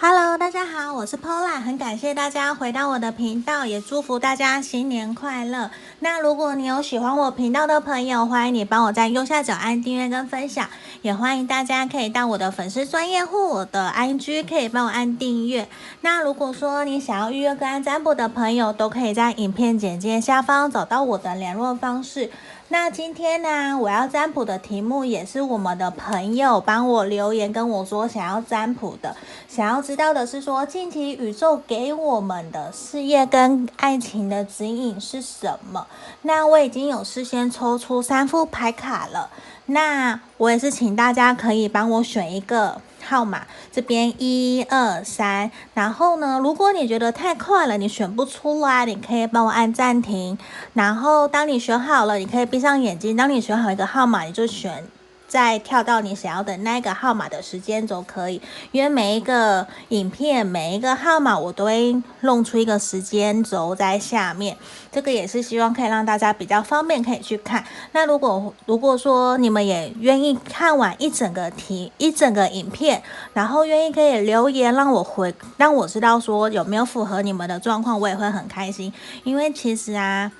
Hello，大家好，我是 Pola，很感谢大家回到我的频道，也祝福大家新年快乐。那如果你有喜欢我频道的朋友，欢迎你帮我在右下角按订阅跟分享，也欢迎大家可以到我的粉丝专业户我的 IG 可以帮我按订阅。那如果说你想要预约个案占卜的朋友，都可以在影片简介下方找到我的联络方式。那今天呢，我要占卜的题目也是我们的朋友帮我留言跟我说想要占卜的，想要知道的是说近期宇宙给我们的事业跟爱情的指引是什么？那我已经有事先抽出三副牌卡了，那我也是请大家可以帮我选一个。号码这边一二三，然后呢，如果你觉得太快了，你选不出来，你可以帮我按暂停。然后当你选好了，你可以闭上眼睛。当你选好一个号码，你就选。再跳到你想要的那个号码的时间轴可以，因为每一个影片每一个号码我都会弄出一个时间轴在下面，这个也是希望可以让大家比较方便可以去看。那如果如果说你们也愿意看完一整个题一整个影片，然后愿意可以留言让我回让我知道说有没有符合你们的状况，我也会很开心，因为其实啊。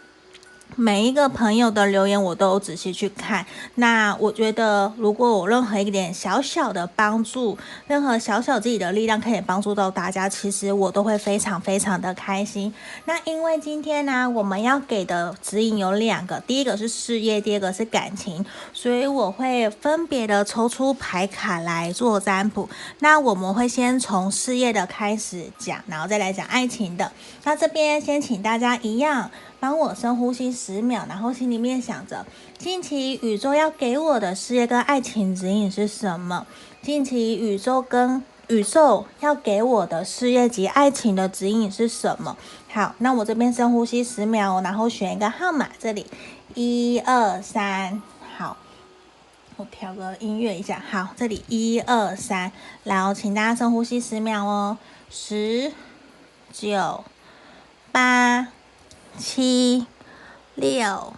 每一个朋友的留言我都有仔细去看，那我觉得如果我任何一点小小的帮助，任何小小自己的力量可以帮助到大家，其实我都会非常非常的开心。那因为今天呢，我们要给的指引有两个，第一个是事业，第二个是感情，所以我会分别的抽出牌卡来做占卜。那我们会先从事业的开始讲，然后再来讲爱情的。那这边先请大家一样。帮我深呼吸十秒，然后心里面想着，近期宇宙要给我的事业跟爱情指引是什么？近期宇宙跟宇宙要给我的事业及爱情的指引是什么？好，那我这边深呼吸十秒，然后选一个号码，这里一二三，好，我调个音乐一下，好，这里一二三，然后请大家深呼吸十秒哦，十九八。七、六、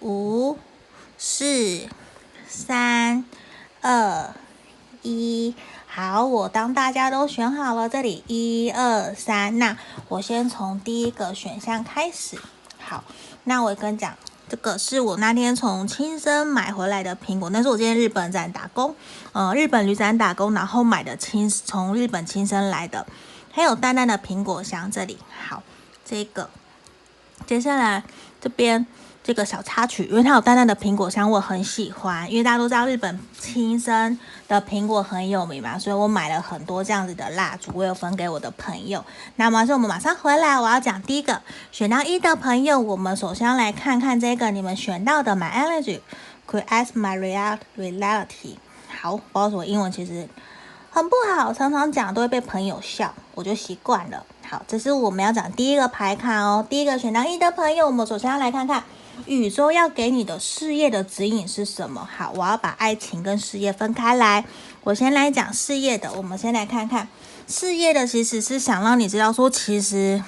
五、四、三、二、一，好，我当大家都选好了，这里一二三，那我先从第一个选项开始。好，那我跟你讲，这个是我那天从亲生买回来的苹果，那是我今天日本在打工，呃，日本旅展打工，然后买的亲从日本亲生来的，还有淡淡的苹果香，这里好，这个。接下来这边这个小插曲，因为它有淡淡的苹果香，我很喜欢。因为大家都知道日本亲生的苹果很有名嘛，所以我买了很多这样子的蜡烛，我有分给我的朋友。那么，是我们马上回来，我要讲第一个选到一的朋友，我们首先来看看这个你们选到的 My Energy Creates My Reality。好，不好意思，我英文其实很不好，常常讲都会被朋友笑，我就习惯了。好，这是我们要讲第一个牌卡哦。第一个选到一的朋友，我们首先要来看看宇宙要给你的事业的指引是什么。好，我要把爱情跟事业分开来。我先来讲事业的，我们先来看看事业的，其实是想让你知道说，其实。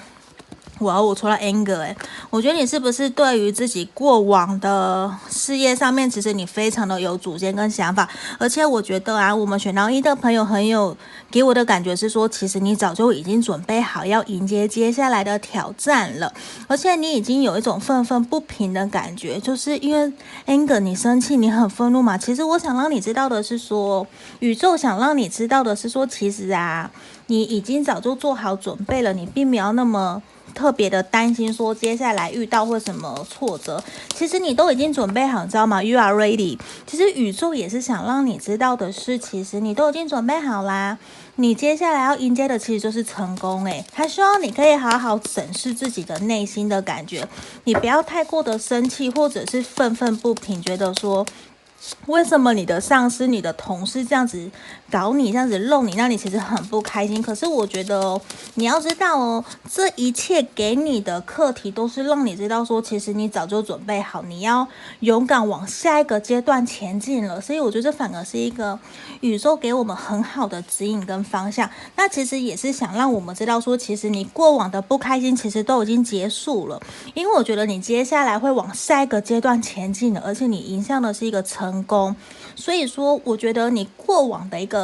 我我除了 anger 哎，我觉得你是不是对于自己过往的事业上面，其实你非常的有主见跟想法，而且我觉得啊，我们选到一的朋友很有给我的感觉是说，其实你早就已经准备好要迎接接下来的挑战了，而且你已经有一种愤愤不平的感觉，就是因为 anger 你生气，你很愤怒嘛。其实我想让你知道的是说，宇宙想让你知道的是说，其实啊，你已经早就做好准备了，你并没有那么。特别的担心，说接下来遇到会什么挫折，其实你都已经准备好，知道吗？You are ready。其实宇宙也是想让你知道的是，其实你都已经准备好啦。你接下来要迎接的其实就是成功，诶，他希望你可以好好审视自己的内心的感觉，你不要太过的生气，或者是愤愤不平，觉得说。为什么你的上司、你的同事这样子搞你、这样子弄你，让你其实很不开心？可是我觉得哦，你要知道哦，这一切给你的课题都是让你知道说，其实你早就准备好，你要勇敢往下一个阶段前进了。所以我觉得这反而是一个宇宙给我们很好的指引跟方向。那其实也是想让我们知道说，其实你过往的不开心其实都已经结束了，因为我觉得你接下来会往下一个阶段前进的，而且你迎向的是一个。成功，所以说我觉得你过往的一个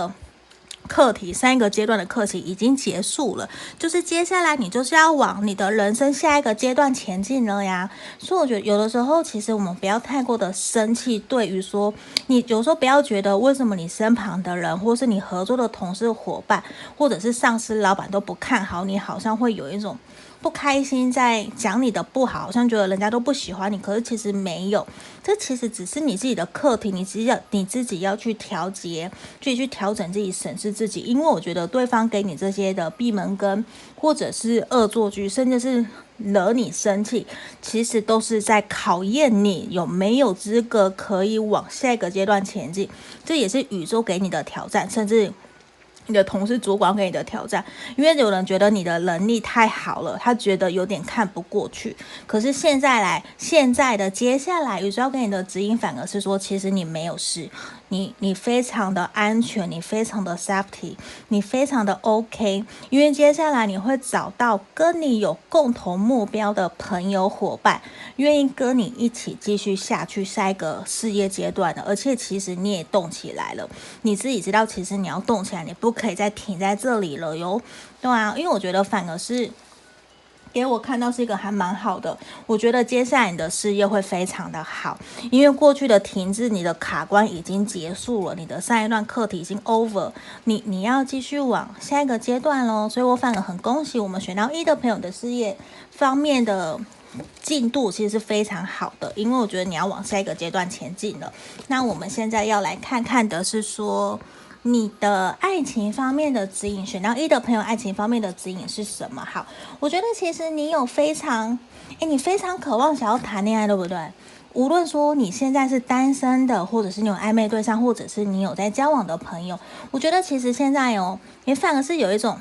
课题，三个阶段的课题已经结束了，就是接下来你就是要往你的人生下一个阶段前进了呀。所以我觉得有的时候，其实我们不要太过的生气，对于说你有时候不要觉得为什么你身旁的人，或是你合作的同事伙伴，或者是上司老板都不看好你，好像会有一种。不开心，在讲你的不好，好像觉得人家都不喜欢你，可是其实没有，这其实只是你自己的课题，你自己要你自己要去调节，自己去调整自己，审视自己。因为我觉得对方给你这些的闭门羹，或者是恶作剧，甚至是惹你生气，其实都是在考验你有没有资格可以往下一个阶段前进。这也是宇宙给你的挑战，甚至。你的同事、主管给你的挑战，因为有人觉得你的能力太好了，他觉得有点看不过去。可是现在来，现在的接下来，宇宙要给你的指引反而是说，其实你没有事。你你非常的安全，你非常的 safety，你非常的 OK，因为接下来你会找到跟你有共同目标的朋友伙伴，愿意跟你一起继续下去下一个事业阶段的，而且其实你也动起来了，你自己知道，其实你要动起来，你不可以再停在这里了哟，对啊，因为我觉得反而是。给我看到是一个还蛮好的，我觉得接下来你的事业会非常的好，因为过去的停滞，你的卡关已经结束了，你的上一段课题已经 over，你你要继续往下一个阶段喽，所以我反而很恭喜我们选到一的朋友的事业方面的进度其实是非常好的，因为我觉得你要往下一个阶段前进了。那我们现在要来看看的是说。你的爱情方面的指引，选到一的朋友，爱情方面的指引是什么？好，我觉得其实你有非常，诶，你非常渴望想要谈恋爱，对不对？无论说你现在是单身的，或者是你有暧昧对象，或者是你有在交往的朋友，我觉得其实现在哦，你反而是有一种，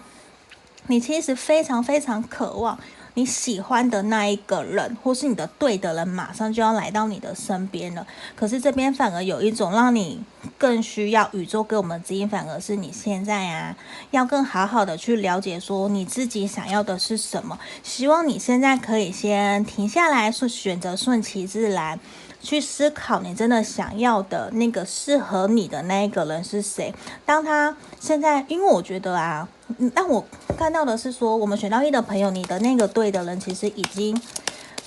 你其实非常非常渴望。你喜欢的那一个人，或是你的对的人，马上就要来到你的身边了。可是这边反而有一种让你更需要宇宙给我们指引，反而是你现在啊，要更好好的去了解说你自己想要的是什么。希望你现在可以先停下来，说选择顺其自然。去思考你真的想要的那个适合你的那一个人是谁。当他现在，因为我觉得啊，但我看到的是说，我们选到一的朋友，你的那个对的人其实已经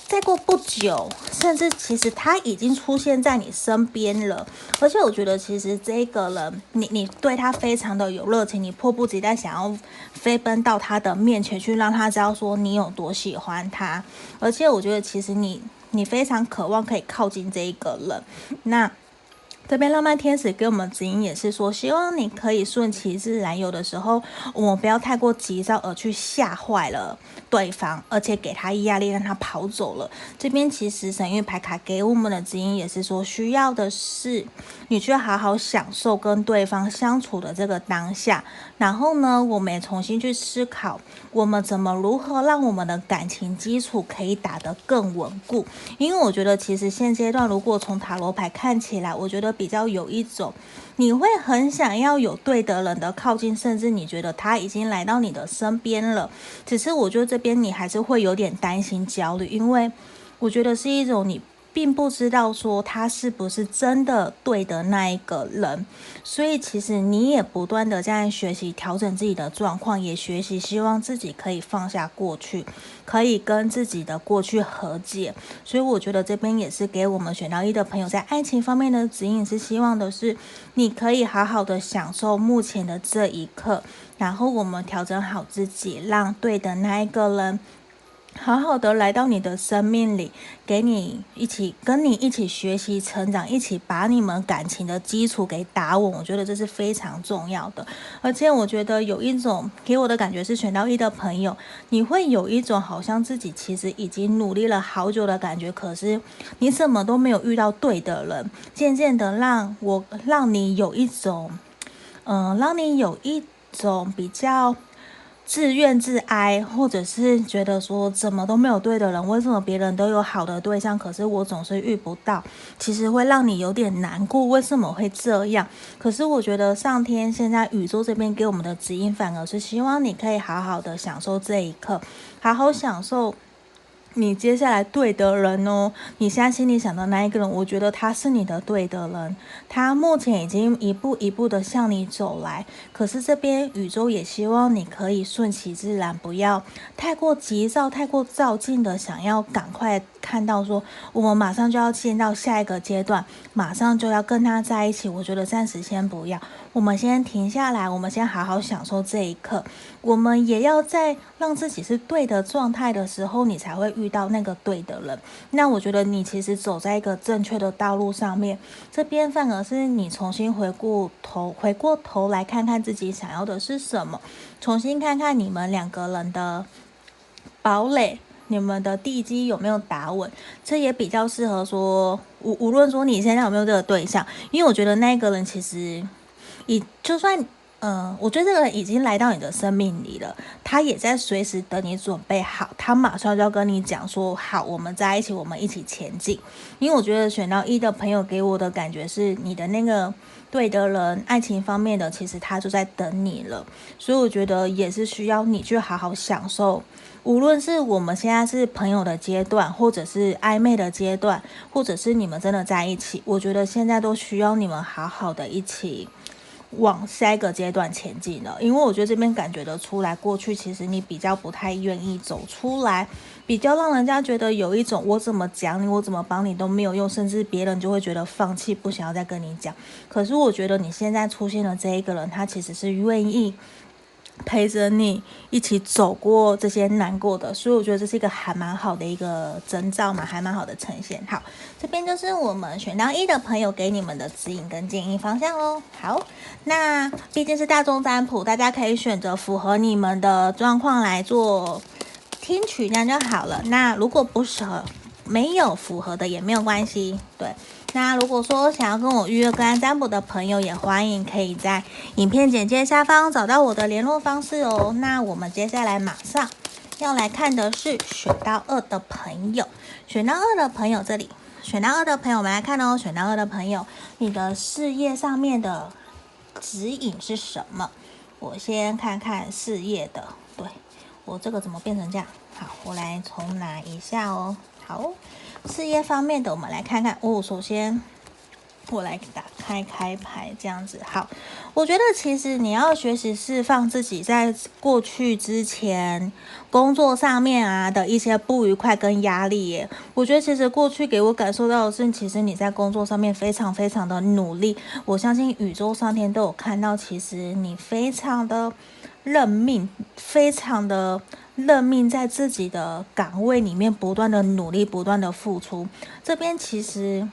再过不久，甚至其实他已经出现在你身边了。而且我觉得，其实这个人，你你对他非常的有热情，你迫不及待想要飞奔到他的面前去，让他知道说你有多喜欢他。而且我觉得，其实你。你非常渴望可以靠近这一个人，那。这边浪漫天使给我们指引也是说，希望你可以顺其自然。有的时候，我们不要太过急躁而去吓坏了对方，而且给他压力让他跑走了。这边其实神諭牌卡给我们的指引也是说，需要的是你去好好享受跟对方相处的这个当下。然后呢，我们也重新去思考，我们怎么如何让我们的感情基础可以打得更稳固。因为我觉得，其实现阶段如果从塔罗牌看起来，我觉得。比较有一种，你会很想要有对的人的靠近，甚至你觉得他已经来到你的身边了。只是我觉得这边你还是会有点担心、焦虑，因为我觉得是一种你。并不知道说他是不是真的对的那一个人，所以其实你也不断的在学习调整自己的状况，也学习希望自己可以放下过去，可以跟自己的过去和解。所以我觉得这边也是给我们选到一的朋友在爱情方面的指引，是希望的是你可以好好的享受目前的这一刻，然后我们调整好自己，让对的那一个人。好好的来到你的生命里，给你一起跟你一起学习成长，一起把你们感情的基础给打稳。我觉得这是非常重要的。而且我觉得有一种给我的感觉是选到一的朋友，你会有一种好像自己其实已经努力了好久的感觉，可是你怎么都没有遇到对的人。渐渐的让我让你有一种，嗯、让你有一种比较。自怨自哀，或者是觉得说怎么都没有对的人，为什么别人都有好的对象，可是我总是遇不到？其实会让你有点难过，为什么会这样？可是我觉得上天现在宇宙这边给我们的指引，反而是希望你可以好好的享受这一刻，好好享受你接下来对的人哦，你现在心里想的那一个人，我觉得他是你的对的人，他目前已经一步一步的向你走来。可是这边宇宙也希望你可以顺其自然，不要太过急躁、太过躁进的想要赶快看到说我们马上就要进到下一个阶段，马上就要跟他在一起。我觉得暂时先不要，我们先停下来，我们先好好享受这一刻。我们也要在让自己是对的状态的时候，你才会遇到那个对的人。那我觉得你其实走在一个正确的道路上面，这边反而是你重新回过头，回过头来看看自己想要的是什么，重新看看你们两个人的堡垒，你们的地基有没有打稳。这也比较适合说，无无论说你现在有没有这个对象，因为我觉得那个人其实，以就算。嗯，我觉得这个人已经来到你的生命里了，他也在随时等你准备好，他马上就要跟你讲说好，我们在一起，我们一起前进。因为我觉得选到一的朋友给我的感觉是，你的那个对的人，爱情方面的，其实他就在等你了。所以我觉得也是需要你去好好享受，无论是我们现在是朋友的阶段，或者是暧昧的阶段，或者是你们真的在一起，我觉得现在都需要你们好好的一起。往下一个阶段前进了，因为我觉得这边感觉得出来，过去其实你比较不太愿意走出来，比较让人家觉得有一种我怎么讲你，我怎么帮你都没有用，甚至别人就会觉得放弃，不想要再跟你讲。可是我觉得你现在出现的这一个人，他其实是愿意。陪着你一起走过这些难过的，所以我觉得这是一个还蛮好的一个征兆嘛，还蛮好的呈现。好，这边就是我们选到一的朋友给你们的指引跟建议方向哦。好，那毕竟是大众占卜，大家可以选择符合你们的状况来做听取，那就好了。那如果不适合，没有符合的也没有关系，对。那如果说想要跟我预约个案占卜的朋友，也欢迎可以在影片简介下方找到我的联络方式哦。那我们接下来马上要来看的是选到二的朋友，选到二的朋友这里，选到二的朋友，我们来看哦。选到二的朋友，你的事业上面的指引是什么？我先看看事业的，对，我这个怎么变成这样？好，我来重来一下哦。好。事业方面的，我们来看看哦。首先，我来打开开牌，这样子好。我觉得其实你要学习释放自己在过去之前工作上面啊的一些不愉快跟压力耶。我觉得其实过去给我感受到的是，其实你在工作上面非常非常的努力。我相信宇宙上天都有看到，其实你非常的认命，非常的。认命，在自己的岗位里面不断的努力，不断的付出。这边其实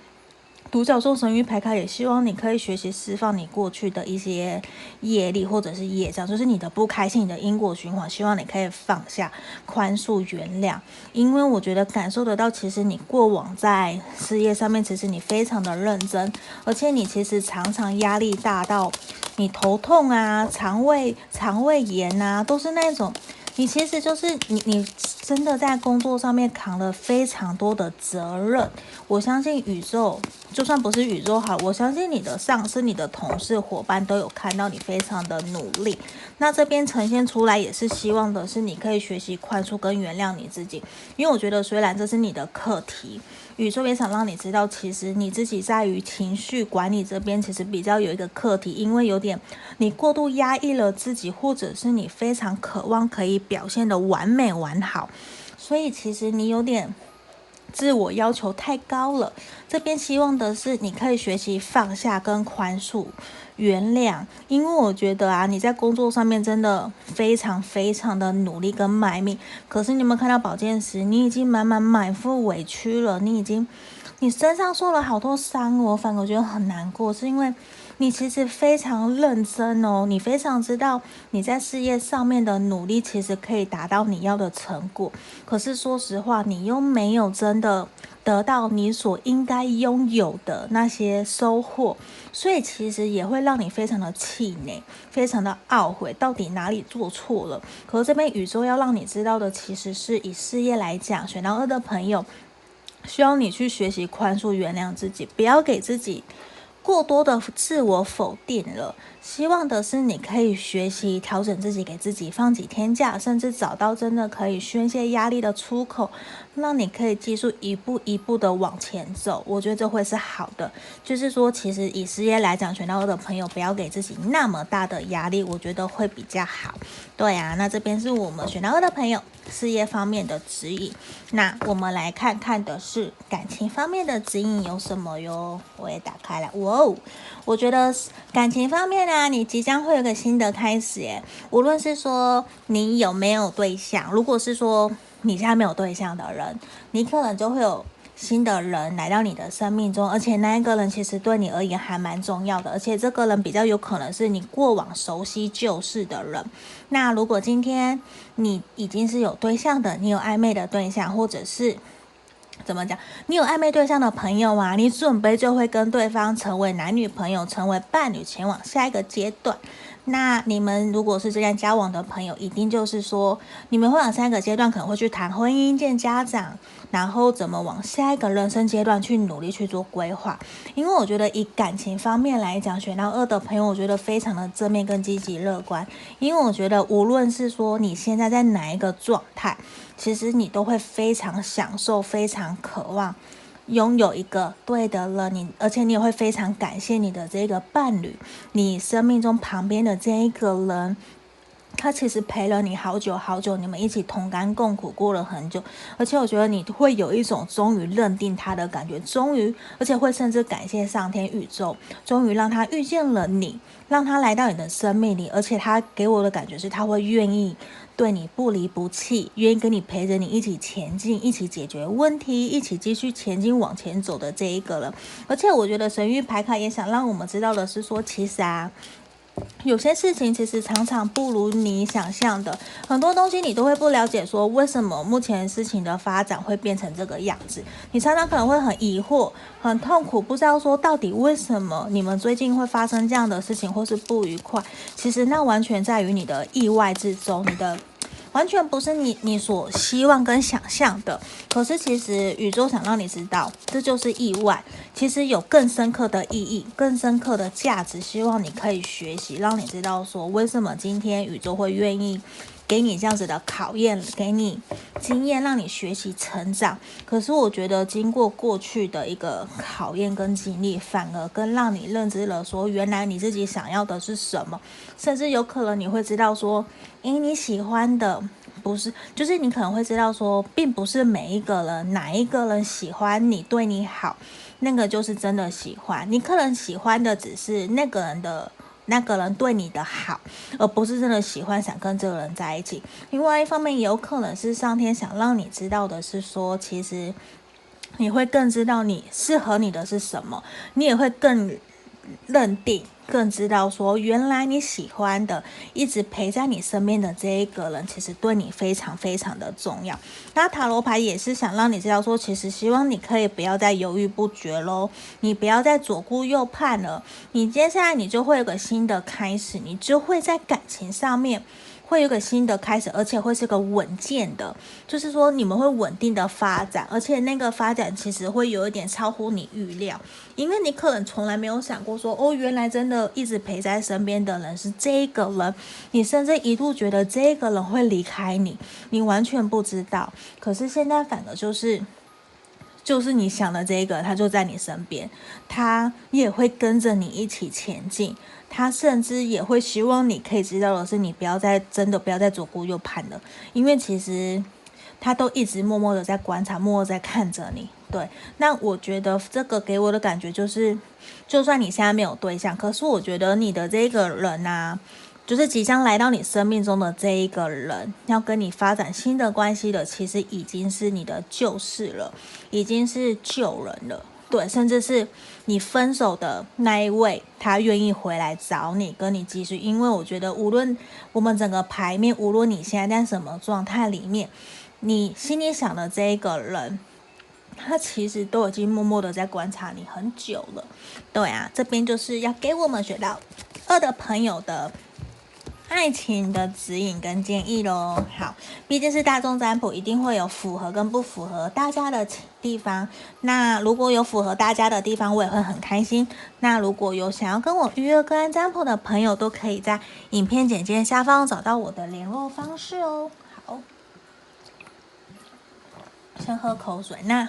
独角兽神諭牌卡也希望你可以学习释放你过去的一些业力或者是业障，就是你的不开心、你的因果循环。希望你可以放下、宽恕、原谅。因为我觉得感受得到，其实你过往在事业上面，其实你非常的认真，而且你其实常常压力大到你头痛啊、肠胃肠胃炎啊，都是那种。你其实就是你，你真的在工作上面扛了非常多的责任。我相信宇宙，就算不是宇宙好，我相信你的上司、你的同事、伙伴都有看到你非常的努力。那这边呈现出来也是希望的是，你可以学习宽恕跟原谅你自己。因为我觉得，虽然这是你的课题。宇宙也想让你知道，其实你自己在于情绪管理这边，其实比较有一个课题，因为有点你过度压抑了自己，或者是你非常渴望可以表现得完美完好，所以其实你有点。自我要求太高了，这边希望的是你可以学习放下跟宽恕、原谅，因为我觉得啊，你在工作上面真的非常非常的努力跟卖命，可是你有没有看到宝剑十？你已经满满满腹委屈了，你已经你身上受了好多伤，我反而觉得很难过，是因为。你其实非常认真哦，你非常知道你在事业上面的努力，其实可以达到你要的成果。可是说实话，你又没有真的得到你所应该拥有的那些收获，所以其实也会让你非常的气馁，非常的懊悔，到底哪里做错了？可是这边宇宙要让你知道的，其实是以事业来讲，选到二的朋友，需要你去学习宽恕、原谅自己，不要给自己。过多的自我否定了，希望的是你可以学习调整自己，给自己放几天假，甚至找到真的可以宣泄压力的出口，让你可以继续一步一步的往前走。我觉得这会是好的。就是说，其实以事业来讲，选到二的朋友不要给自己那么大的压力，我觉得会比较好。对啊，那这边是我们选到二的朋友事业方面的指引。那我们来看看的是感情方面的指引有什么哟？我也打开了，哇哦，我觉得感情方面呢。那你即将会有个新的开始耶，无论是说你有没有对象，如果是说你现在没有对象的人，你可能就会有新的人来到你的生命中，而且那一个人其实对你而言还蛮重要的，而且这个人比较有可能是你过往熟悉旧识的人。那如果今天你已经是有对象的，你有暧昧的对象，或者是。怎么讲？你有暧昧对象的朋友啊，你准备就会跟对方成为男女朋友，成为伴侣，前往下一个阶段。那你们如果是这样交往的朋友，一定就是说，你们会往三个阶段，可能会去谈婚姻、见家长，然后怎么往下一个人生阶段去努力去做规划。因为我觉得以感情方面来讲，选到二的朋友，我觉得非常的正面跟积极乐观。因为我觉得无论是说你现在在哪一个状态，其实你都会非常享受，非常渴望。拥有一个对的了，你而且你也会非常感谢你的这个伴侣，你生命中旁边的这一个人，他其实陪了你好久好久，你们一起同甘共苦过了很久，而且我觉得你会有一种终于认定他的感觉，终于，而且会甚至感谢上天宇宙，终于让他遇见了你，让他来到你的生命里，而且他给我的感觉是他会愿意。对你不离不弃，愿意跟你陪着你一起前进，一起解决问题，一起继续前进往前走的这一个了。而且我觉得神域牌卡也想让我们知道的是说，其实啊，有些事情其实常常不如你想象的，很多东西你都会不了解，说为什么目前事情的发展会变成这个样子。你常常可能会很疑惑、很痛苦，不知道说到底为什么你们最近会发生这样的事情，或是不愉快。其实那完全在于你的意外之中，你的。完全不是你你所希望跟想象的，可是其实宇宙想让你知道，这就是意外。其实有更深刻的意义，更深刻的价值，希望你可以学习，让你知道说为什么今天宇宙会愿意给你这样子的考验，给你经验，让你学习成长。可是我觉得经过过去的一个考验跟经历，反而更让你认知了说，原来你自己想要的是什么，甚至有可能你会知道说。因为你喜欢的不是，就是你可能会知道说，并不是每一个人，哪一个人喜欢你，对你好，那个就是真的喜欢。你可能喜欢的只是那个人的，那个人对你的好，而不是真的喜欢想跟这个人在一起。另外一方面，有可能是上天想让你知道的是说，其实你会更知道你适合你的是什么，你也会更认定。更知道说，原来你喜欢的，一直陪在你身边的这一个人，其实对你非常非常的重要。那塔罗牌也是想让你知道说，其实希望你可以不要再犹豫不决喽，你不要再左顾右盼了，你接下来你就会有个新的开始，你就会在感情上面。会有个新的开始，而且会是个稳健的，就是说你们会稳定的发展，而且那个发展其实会有一点超乎你预料，因为你可能从来没有想过说，哦，原来真的一直陪在身边的人是这个人，你甚至一度觉得这个人会离开你，你完全不知道，可是现在反而就是。就是你想的这个，他就在你身边，他也会跟着你一起前进，他甚至也会希望你可以知道的是，你不要再真的不要再左顾右盼了，因为其实他都一直默默的在观察，默默在看着你。对，那我觉得这个给我的感觉就是，就算你现在没有对象，可是我觉得你的这个人啊。就是即将来到你生命中的这一个人，要跟你发展新的关系的，其实已经是你的旧事了，已经是旧人了。对，甚至是你分手的那一位，他愿意回来找你，跟你继续。因为我觉得，无论我们整个牌面，无论你现在在什么状态里面，你心里想的这一个人，他其实都已经默默的在观察你很久了。对啊，这边就是要给我们学到二的朋友的。爱情的指引跟建议喽。好，毕竟是大众占卜，一定会有符合跟不符合大家的地方。那如果有符合大家的地方，我也会很开心。那如果有想要跟我预约个案占卜的朋友，都可以在影片简介下方找到我的联络方式哦。好，先喝口水。那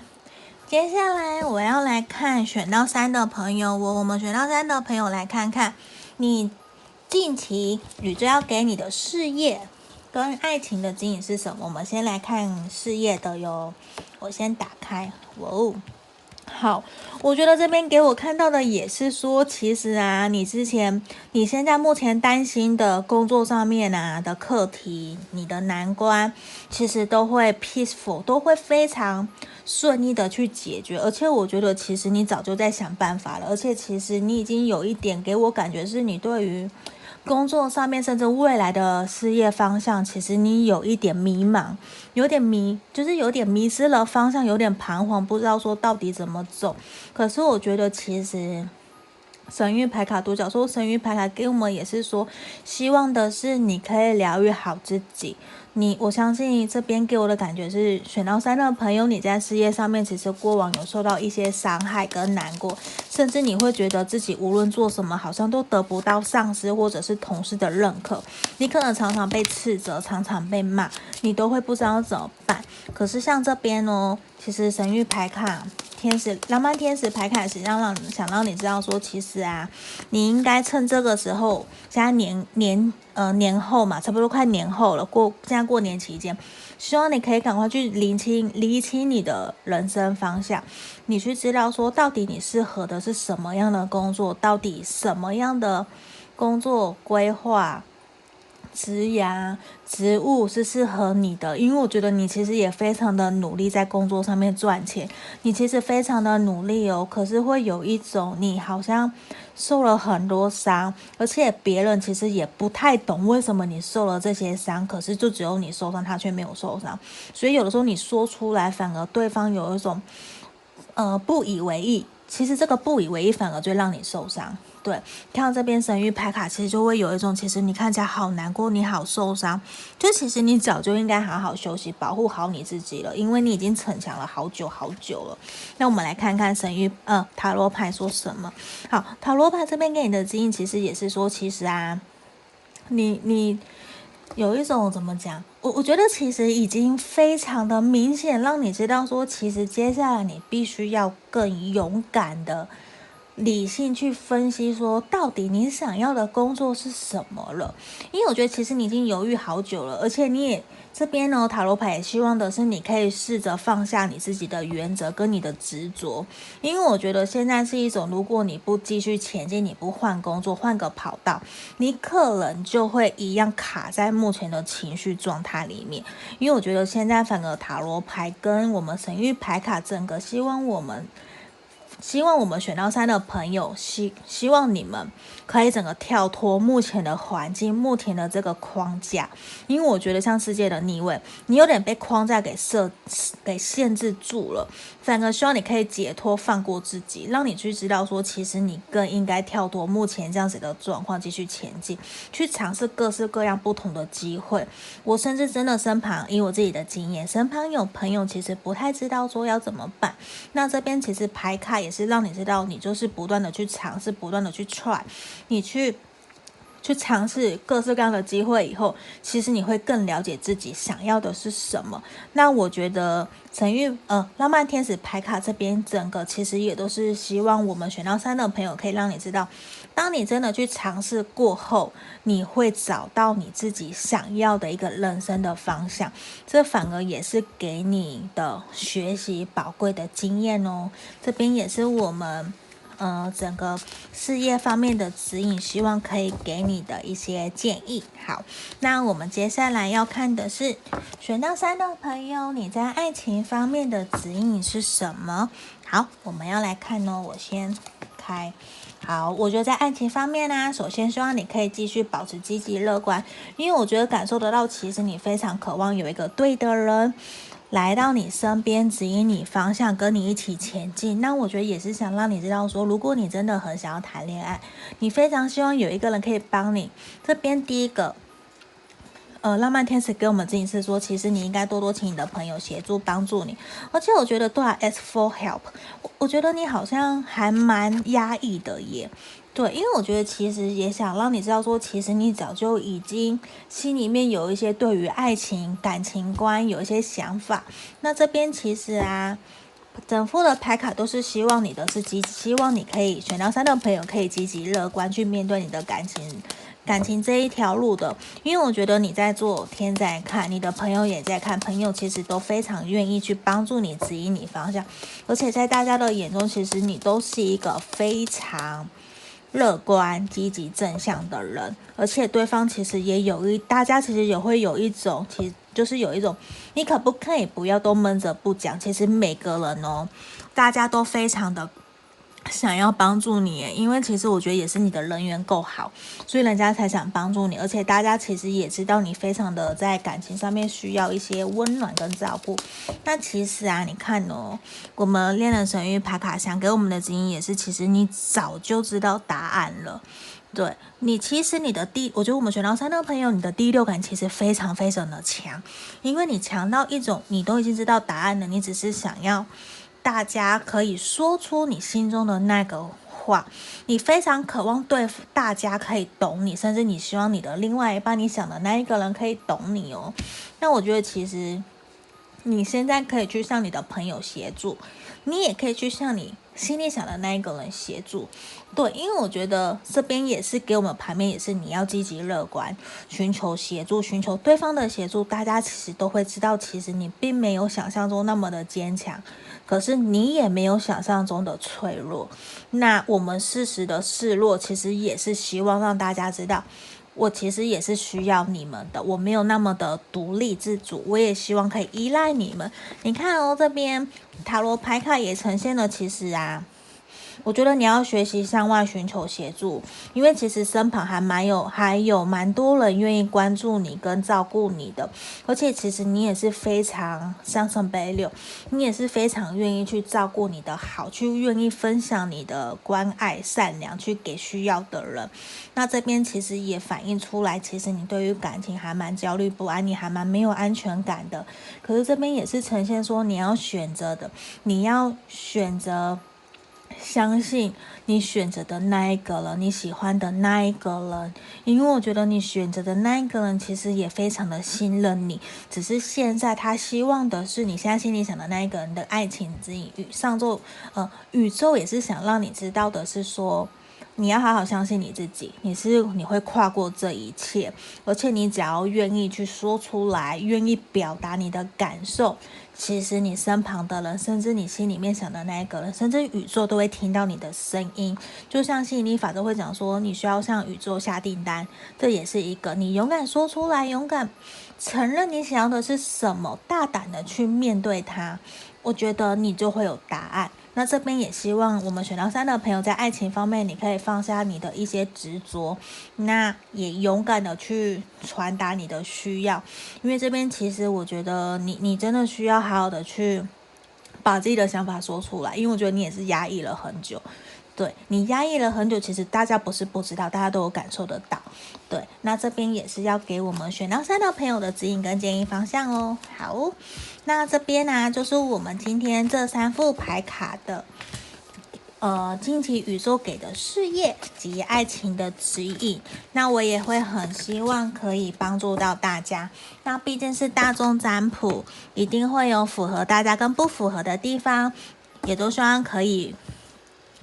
接下来我要来看选到三的朋友，我我们选到三的朋友来看看你。近期宇宙要给你的事业跟爱情的指引是什么？我们先来看事业的哟。我先打开，哇哦，好，我觉得这边给我看到的也是说，其实啊，你之前、你现在目前担心的工作上面啊的课题，你的难关，其实都会 peaceful，都会非常顺利的去解决。而且我觉得，其实你早就在想办法了，而且其实你已经有一点给我感觉是你对于。工作上面，甚至未来的事业方向，其实你有一点迷茫，有点迷，就是有点迷失了方向，有点彷徨，不知道说到底怎么走。可是我觉得，其实神諭牌卡独角兽，神諭牌卡给我们也是说，希望的是你可以疗愈好自己。你，我相信这边给我的感觉是，选到三的朋友，你在事业上面其实过往有受到一些伤害跟难过，甚至你会觉得自己无论做什么，好像都得不到上司或者是同事的认可，你可能常常被斥责，常常被骂，你都会不知道怎么办。可是像这边哦，其实神諭牌卡。天使浪漫天使牌卡实际上让想让你知道说，其实啊，你应该趁这个时候，现在年年呃年后嘛，差不多快年后了，过现在过年期间，希望你可以赶快去厘清厘清你的人生方向，你去知道说到底你适合的是什么样的工作，到底什么样的工作规划。职涯、职务是适合你的，因为我觉得你其实也非常的努力在工作上面赚钱，你其实非常的努力哦。可是会有一种你好像受了很多伤，而且别人其实也不太懂为什么你受了这些伤，可是就只有你受伤，他却没有受伤。所以有的时候你说出来，反而对方有一种呃不以为意。其实这个不以为意，反而最让你受伤。对，看到这边神域牌卡，其实就会有一种，其实你看起来好难过，你好受伤，就其实你早就应该好好休息，保护好你自己了，因为你已经逞强了好久好久了。那我们来看看神域呃塔罗牌说什么。好，塔罗牌这边给你的指引，其实也是说，其实啊，你你有一种怎么讲？我我觉得其实已经非常的明显，让你知道说，其实接下来你必须要更勇敢的。理性去分析，说到底你想要的工作是什么了？因为我觉得其实你已经犹豫好久了，而且你也这边呢，塔罗牌也希望的是你可以试着放下你自己的原则跟你的执着，因为我觉得现在是一种，如果你不继续前进，你不换工作，换个跑道，你可能就会一样卡在目前的情绪状态里面。因为我觉得现在反而塔罗牌跟我们神域牌卡整个希望我们。希望我们选到三的朋友，希希望你们可以整个跳脱目前的环境，目前的这个框架，因为我觉得像世界的逆位，你有点被框架给设给限制住了。反而希望你可以解脱，放过自己，让你去知道说，其实你更应该跳脱目前这样子的状况，继续前进，去尝试各式各样不同的机会。我甚至真的身旁，以我自己的经验，身旁有朋友其实不太知道说要怎么办。那这边其实牌卡。也是让你知道，你就是不断的去尝试，不断的去 try，你去去尝试各式各样的机会以后，其实你会更了解自己想要的是什么。那我觉得神諭呃浪漫天使牌卡这边整个其实也都是希望我们选到三的朋友可以让你知道，当你真的去尝试过后，你会找到你自己想要的一个人生的方向。这反而也是给你的学习宝贵的经验哦。这边也是我们。呃，整个事业方面的指引，希望可以给你的一些建议。好，那我们接下来要看的是选到三的朋友，你在爱情方面的指引是什么？好，我们要来看哦。我先开。好，我觉得在爱情方面呢、首先希望你可以继续保持积极乐观，因为我觉得感受得到，其实你非常渴望有一个对的人。来到你身边，指引你方向，跟你一起前进。那我觉得也是想让你知道说，如果你真的很想要谈恋爱，你非常希望有一个人可以帮你。这边第一个呃，浪漫天使给我们指引是说，其实你应该多多请你的朋友协助帮助你。而且我觉得，对啊，ask for help，我我觉得你好像还蛮压抑的耶。对，因为我觉得其实也想让你知道说，其实你早就已经心里面有一些对于爱情感情观有一些想法。那这边其实啊，整副的牌卡都是希望你的是积极，希望你可以选到三的朋友可以积极乐观去面对你的感情。感情这一条路的，因为我觉得你在做，天在看，你的朋友也在看，朋友其实都非常愿意去帮助你，指引你方向，而且在大家的眼中，其实你都是一个非常乐观、积极、正向的人，而且对方其实也有一，大家其实也会有一种，其实就是有一种，你可不可以不要都闷着不讲？其实每个人哦，大家都非常的。想要帮助你，因为其实我觉得也是你的人缘够好，所以人家才想帮助你。而且大家其实也知道你非常的在感情上面需要一些温暖跟照顾。那其实啊，你看哦，我们恋人神域牌卡想给我们的指引也是，其实你早就知道答案了。对你，其实你的第，我觉得我们选到三的朋友，你的第六感其实非常非常的强，因为你强到一种，你都已经知道答案了，你只是想要。大家可以说出你心中的那个话，你非常渴望对大家可以懂你，甚至你希望你的另外一半，你想的那一个人可以懂你哦。那我觉得其实你现在可以去向你的朋友协助，你也可以去向你心里想的那一个人协助。对，因为我觉得这边也是给我们牌面，也是你要积极乐观，寻求协助，寻求对方的协助。大家其实都会知道，其实你并没有想象中那么的坚强。可是你也没有想象中的脆弱，那我们适时的示弱，其实也是希望让大家知道，我其实也是需要你们的，我没有那么的独立自主，我也希望可以依赖你们。你看哦，这边塔罗牌卡也呈现了，其实啊。我觉得你要学习向外寻求协助，因为其实身旁还蛮有，还有蛮多人愿意关注你跟照顾你的，而且其实你也是非常像圣杯六，你也是非常愿意去照顾你的好，去愿意分享你的关爱、善良，去给需要的人。那这边其实也反映出来，其实你对于感情还蛮焦虑不安，你还蛮没有安全感的。可是这边也是呈现说，你要选择的，你要选择。相信你选择的那一个人，你喜欢的那一个人，因为我觉得你选择的那一个人其实也非常的信任你，只是现在他希望的是你现在心里想的那一个人的爱情指引。上周，呃，宇宙也是想让你知道的是说。你要好好相信你自己，你是你会跨过这一切，而且你只要愿意去说出来，愿意表达你的感受，其实你身旁的人，甚至你心里面想的那一个人，甚至宇宙都会听到你的声音。就像吸引力法则会讲说，你需要向宇宙下订单，这也是一个你勇敢说出来，勇敢承认你想要的是什么，大胆的去面对它，我觉得你就会有答案。那这边也希望我们选到三的朋友在爱情方面，你可以放下你的一些执着，那也勇敢的去传达你的需要，因为这边其实我觉得你你真的需要好好的去把自己的想法说出来，因为我觉得你也是压抑了很久。对，你压抑了很久，其实大家不是不知道，大家都有感受得到。对，那这边也是要给我们选到三的朋友的指引跟建议方向哦。好，那这边呢、就是我们今天这三副牌卡的，呃，近期宇宙给的事业及爱情的指引。那我也会很希望可以帮助到大家。那毕竟是大众占卜，一定会有符合大家跟不符合的地方，也都希望可以。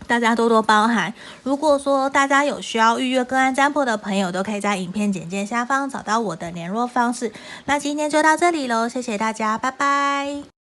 大家多多包涵。如果说大家有需要预约个案占卜的朋友，都可以在影片简介下方找到我的联络方式。那今天就到这里喽，谢谢大家，拜拜。